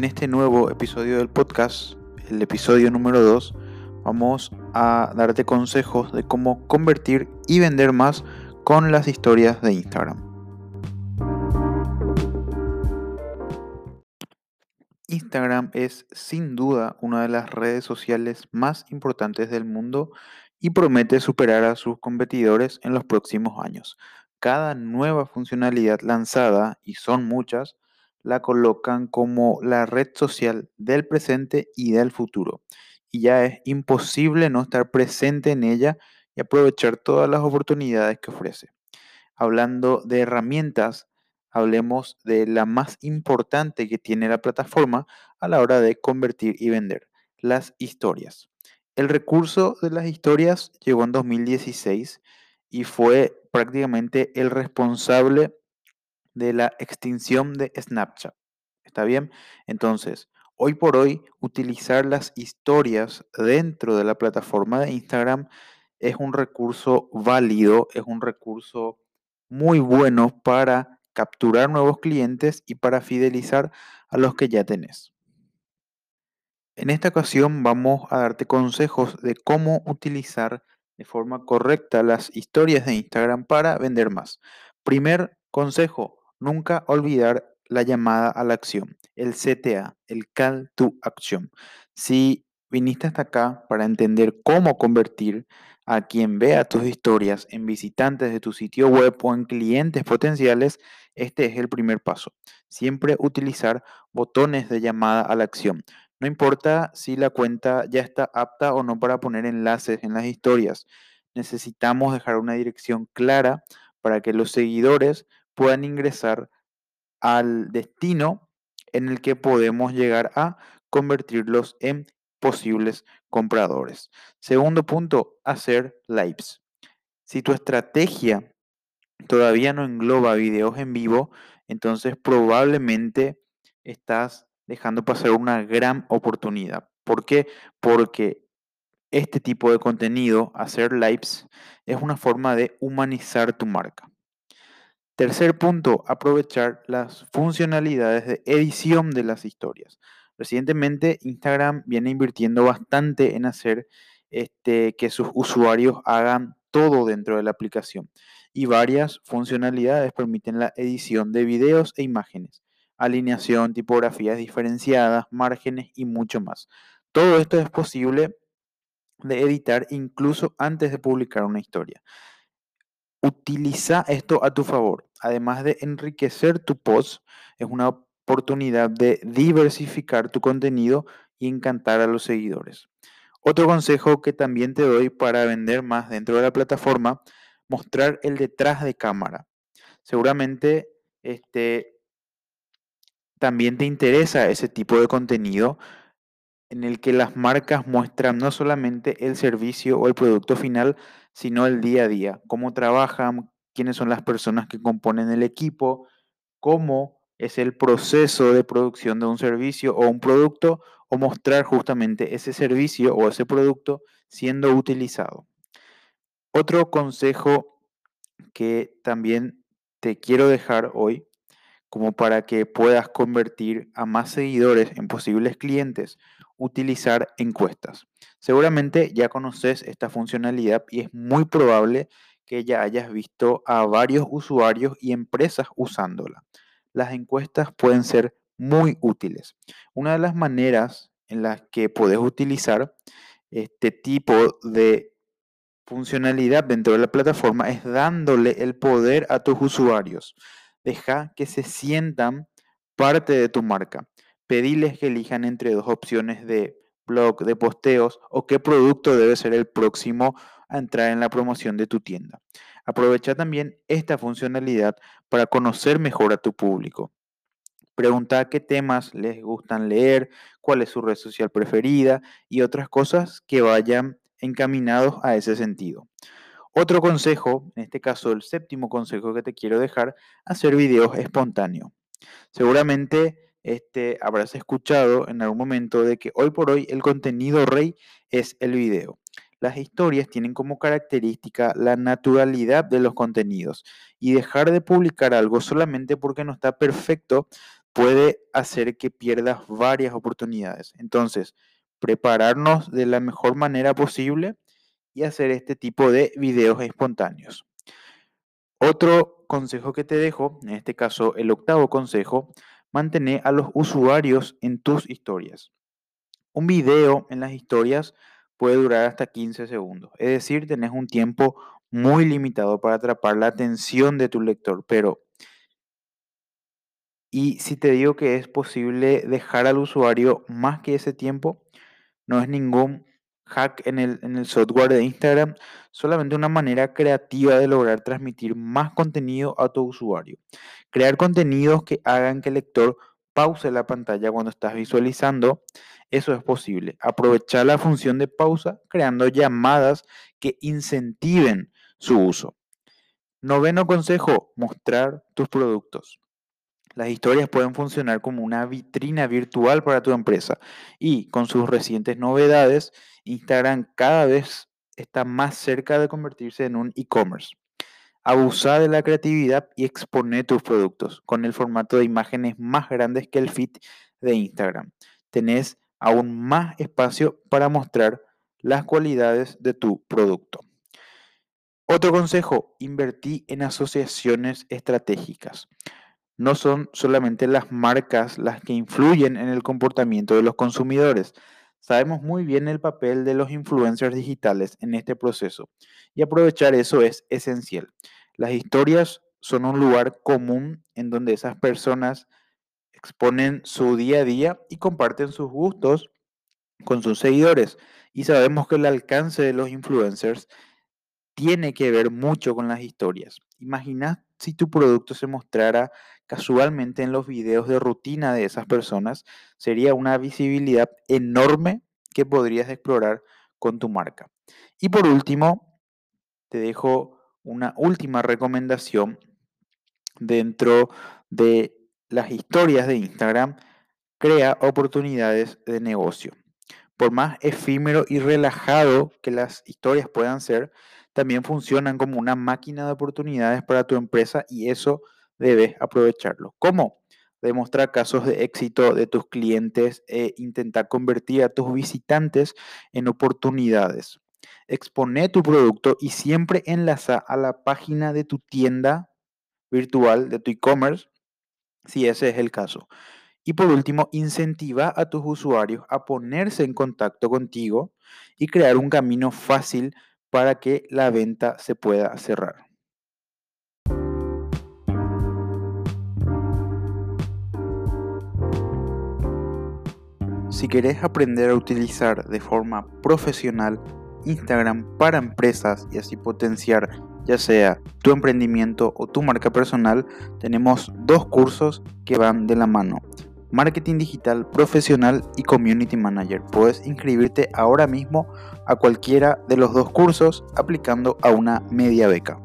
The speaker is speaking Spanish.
en este nuevo episodio del podcast, el episodio número 2, vamos a darte consejos de cómo convertir y vender más con las historias de Instagram. Instagram es sin duda una de las redes sociales más importantes del mundo y promete superar a sus competidores en los próximos años. Cada nueva funcionalidad lanzada, y son muchas, la colocan como la red social del presente y del futuro. Y ya es imposible no estar presente en ella y aprovechar todas las oportunidades que ofrece. Hablando de herramientas, hablemos de la más importante que tiene la plataforma a la hora de convertir y vender, las historias. El recurso de las historias llegó en 2016 y fue prácticamente el responsable de la extinción de Snapchat. ¿Está bien? Entonces, hoy por hoy, utilizar las historias dentro de la plataforma de Instagram es un recurso válido, es un recurso muy bueno para capturar nuevos clientes y para fidelizar a los que ya tenés. En esta ocasión vamos a darte consejos de cómo utilizar de forma correcta las historias de Instagram para vender más. Primer consejo, Nunca olvidar la llamada a la acción, el CTA, el Call to Action. Si viniste hasta acá para entender cómo convertir a quien vea tus historias en visitantes de tu sitio web o en clientes potenciales, este es el primer paso. Siempre utilizar botones de llamada a la acción. No importa si la cuenta ya está apta o no para poner enlaces en las historias. Necesitamos dejar una dirección clara para que los seguidores puedan ingresar al destino en el que podemos llegar a convertirlos en posibles compradores. Segundo punto, hacer lives. Si tu estrategia todavía no engloba videos en vivo, entonces probablemente estás dejando pasar una gran oportunidad. ¿Por qué? Porque este tipo de contenido, hacer lives, es una forma de humanizar tu marca. Tercer punto, aprovechar las funcionalidades de edición de las historias. Recientemente Instagram viene invirtiendo bastante en hacer este, que sus usuarios hagan todo dentro de la aplicación y varias funcionalidades permiten la edición de videos e imágenes, alineación, tipografías diferenciadas, márgenes y mucho más. Todo esto es posible de editar incluso antes de publicar una historia. Utiliza esto a tu favor. Además de enriquecer tu post, es una oportunidad de diversificar tu contenido y encantar a los seguidores. Otro consejo que también te doy para vender más dentro de la plataforma, mostrar el detrás de cámara. Seguramente este, también te interesa ese tipo de contenido en el que las marcas muestran no solamente el servicio o el producto final, sino el día a día, cómo trabajan, quiénes son las personas que componen el equipo, cómo es el proceso de producción de un servicio o un producto, o mostrar justamente ese servicio o ese producto siendo utilizado. Otro consejo que también te quiero dejar hoy, como para que puedas convertir a más seguidores en posibles clientes utilizar encuestas. Seguramente ya conoces esta funcionalidad y es muy probable que ya hayas visto a varios usuarios y empresas usándola. Las encuestas pueden ser muy útiles. Una de las maneras en las que puedes utilizar este tipo de funcionalidad dentro de la plataforma es dándole el poder a tus usuarios. Deja que se sientan parte de tu marca pediles que elijan entre dos opciones de blog, de posteos o qué producto debe ser el próximo a entrar en la promoción de tu tienda. Aprovecha también esta funcionalidad para conocer mejor a tu público. Pregunta qué temas les gustan leer, cuál es su red social preferida y otras cosas que vayan encaminados a ese sentido. Otro consejo, en este caso el séptimo consejo que te quiero dejar, hacer videos espontáneos. Seguramente este, habrás escuchado en algún momento de que hoy por hoy el contenido rey es el video. Las historias tienen como característica la naturalidad de los contenidos y dejar de publicar algo solamente porque no está perfecto puede hacer que pierdas varias oportunidades. Entonces, prepararnos de la mejor manera posible y hacer este tipo de videos espontáneos. Otro consejo que te dejo, en este caso el octavo consejo, mantener a los usuarios en tus historias. Un video en las historias puede durar hasta 15 segundos, es decir, tenés un tiempo muy limitado para atrapar la atención de tu lector, pero y si te digo que es posible dejar al usuario más que ese tiempo, no es ningún hack en el, software de Instagram, solamente una manera creativa de lograr transmitir más contenido a tu usuario. Crear contenidos que hagan que el lector pause la pantalla cuando estás visualizando, eso es posible. Aprovechar la función de pausa creando llamadas que incentiven su uso. Noveno consejo, mostrar tus productos. Las historias pueden funcionar como una vitrina virtual para tu empresa y con sus recientes novedades, Instagram cada vez está más cerca de convertirse en un e-commerce. Abusar de la creatividad y exponer tus productos con el formato de imágenes más grandes que el feed de Instagram. Tenés aún más espacio para mostrar las cualidades de tu producto. Otro consejo, invertí en asociaciones estratégicas no son solamente las marcas las que influyen en el comportamiento de los consumidores. Sabemos muy bien el papel de los influencers digitales en este proceso y aprovechar eso es esencial. Las historias son un lugar común en donde esas personas exponen su día a día y comparten sus gustos con sus seguidores. Y sabemos que el alcance de los influencers tiene que ver mucho con las historias. Imagina si tu producto se mostrara casualmente en los videos de rutina de esas personas, sería una visibilidad enorme que podrías explorar con tu marca. Y por último, te dejo una última recomendación dentro de las historias de Instagram. Crea oportunidades de negocio. Por más efímero y relajado que las historias puedan ser, también funcionan como una máquina de oportunidades para tu empresa y eso debes aprovecharlo. ¿Cómo? Demostrar casos de éxito de tus clientes e intentar convertir a tus visitantes en oportunidades. Expone tu producto y siempre enlaza a la página de tu tienda virtual, de tu e-commerce, si ese es el caso. Y por último, incentiva a tus usuarios a ponerse en contacto contigo y crear un camino fácil para que la venta se pueda cerrar. Si querés aprender a utilizar de forma profesional Instagram para empresas y así potenciar ya sea tu emprendimiento o tu marca personal, tenemos dos cursos que van de la mano. Marketing Digital Profesional y Community Manager. Puedes inscribirte ahora mismo a cualquiera de los dos cursos aplicando a una media beca.